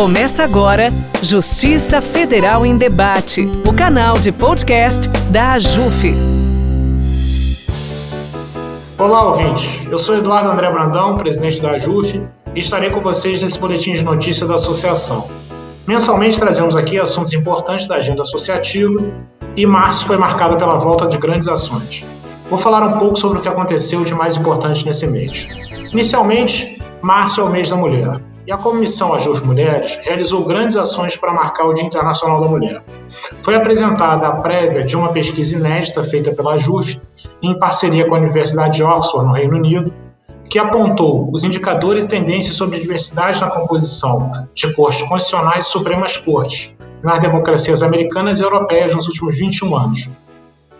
Começa agora Justiça Federal em Debate, o canal de podcast da AJUF. Olá, ouvintes. Eu sou Eduardo André Brandão, presidente da AJUF, e estarei com vocês nesse boletim de notícia da associação. Mensalmente trazemos aqui assuntos importantes da agenda associativa e março foi marcado pela volta de grandes ações. Vou falar um pouco sobre o que aconteceu de mais importante nesse mês. Inicialmente, março é o mês da mulher e a Comissão Ajus Mulheres realizou grandes ações para marcar o Dia Internacional da Mulher. Foi apresentada a prévia de uma pesquisa inédita feita pela AJUF, em parceria com a Universidade de Oxford, no Reino Unido, que apontou os indicadores e tendências sobre diversidade na composição de cortes constitucionais e supremas cortes nas democracias americanas e europeias nos últimos 21 anos,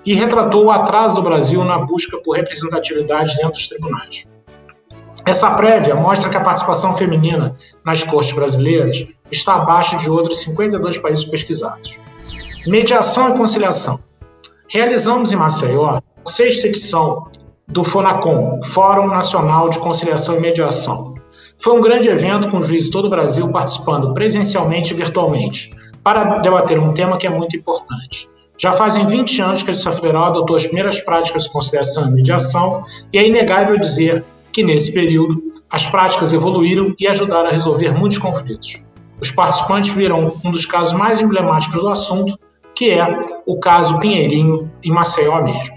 e retratou o atraso do Brasil na busca por representatividade dentro dos tribunais. Essa prévia mostra que a participação feminina nas cortes brasileiras está abaixo de outros 52 países pesquisados. Mediação e conciliação. Realizamos em Maceió a sexta edição do FONACOM, Fórum Nacional de Conciliação e Mediação. Foi um grande evento com juízes de todo o Brasil participando presencialmente e virtualmente, para debater um tema que é muito importante. Já fazem 20 anos que a Justiça Federal adotou as primeiras práticas de conciliação e mediação, e é inegável dizer que, nesse período, as práticas evoluíram e ajudaram a resolver muitos conflitos. Os participantes viram um dos casos mais emblemáticos do assunto, que é o caso Pinheirinho, em Maceió mesmo.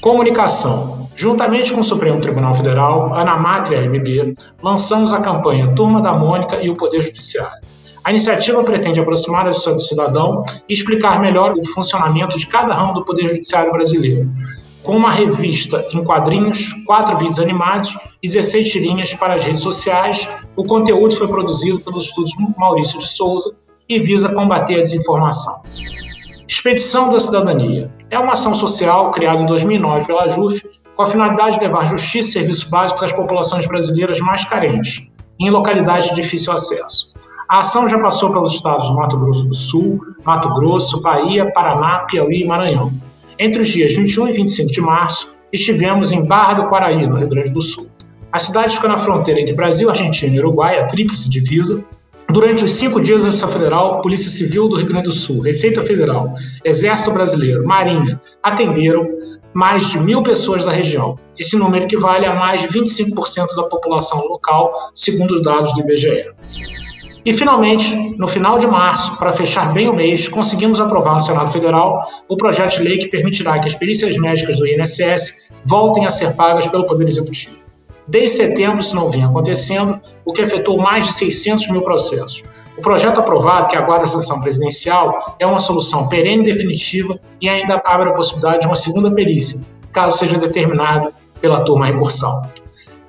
Comunicação. Juntamente com o Supremo Tribunal Federal, a e MB, lançamos a campanha Turma da Mônica e o Poder Judiciário. A iniciativa pretende aproximar a do cidadão e explicar melhor o funcionamento de cada ramo do Poder Judiciário brasileiro, com uma revista em quadrinhos, quatro vídeos animados e 16 tirinhas para as redes sociais. O conteúdo foi produzido pelos estudos Maurício de Souza e visa combater a desinformação. Expedição da Cidadania é uma ação social criada em 2009 pela JUF com a finalidade de levar justiça e serviços básicos às populações brasileiras mais carentes, em localidades de difícil acesso. A ação já passou pelos estados do Mato Grosso do Sul, Mato Grosso, Bahia, Paraná, Piauí e Maranhão. Entre os dias 21 e 25 de março, estivemos em Barra do Quaraí, no Rio Grande do Sul. A cidade fica na fronteira entre Brasil, Argentina e Uruguai, a tríplice divisa. Durante os cinco dias, a Justiça Federal, Polícia Civil do Rio Grande do Sul, Receita Federal, Exército Brasileiro, Marinha atenderam mais de mil pessoas da região. Esse número equivale a mais de 25% da população local, segundo os dados do IBGE. E, finalmente, no final de março, para fechar bem o mês, conseguimos aprovar no Senado Federal o projeto de lei que permitirá que as perícias médicas do INSS voltem a ser pagas pelo Poder Executivo. Desde setembro isso não vinha acontecendo, o que afetou mais de 600 mil processos. O projeto aprovado, que aguarda a sanção presidencial, é uma solução perene e definitiva e ainda abre a possibilidade de uma segunda perícia, caso seja determinado pela turma recursão.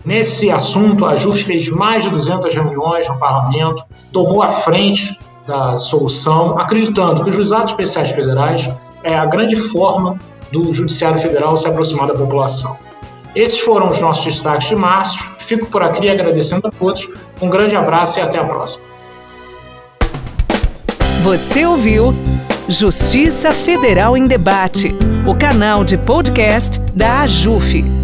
Nesse assunto, a JUF fez mais de 200 reuniões no parlamento, tomou a frente da solução, acreditando que os juizados especiais federais é a grande forma do Judiciário Federal se aproximar da população. Esses foram os nossos destaques de março. Fico por aqui agradecendo a todos. Um grande abraço e até a próxima. Você ouviu Justiça Federal em Debate, o canal de podcast da AJUF.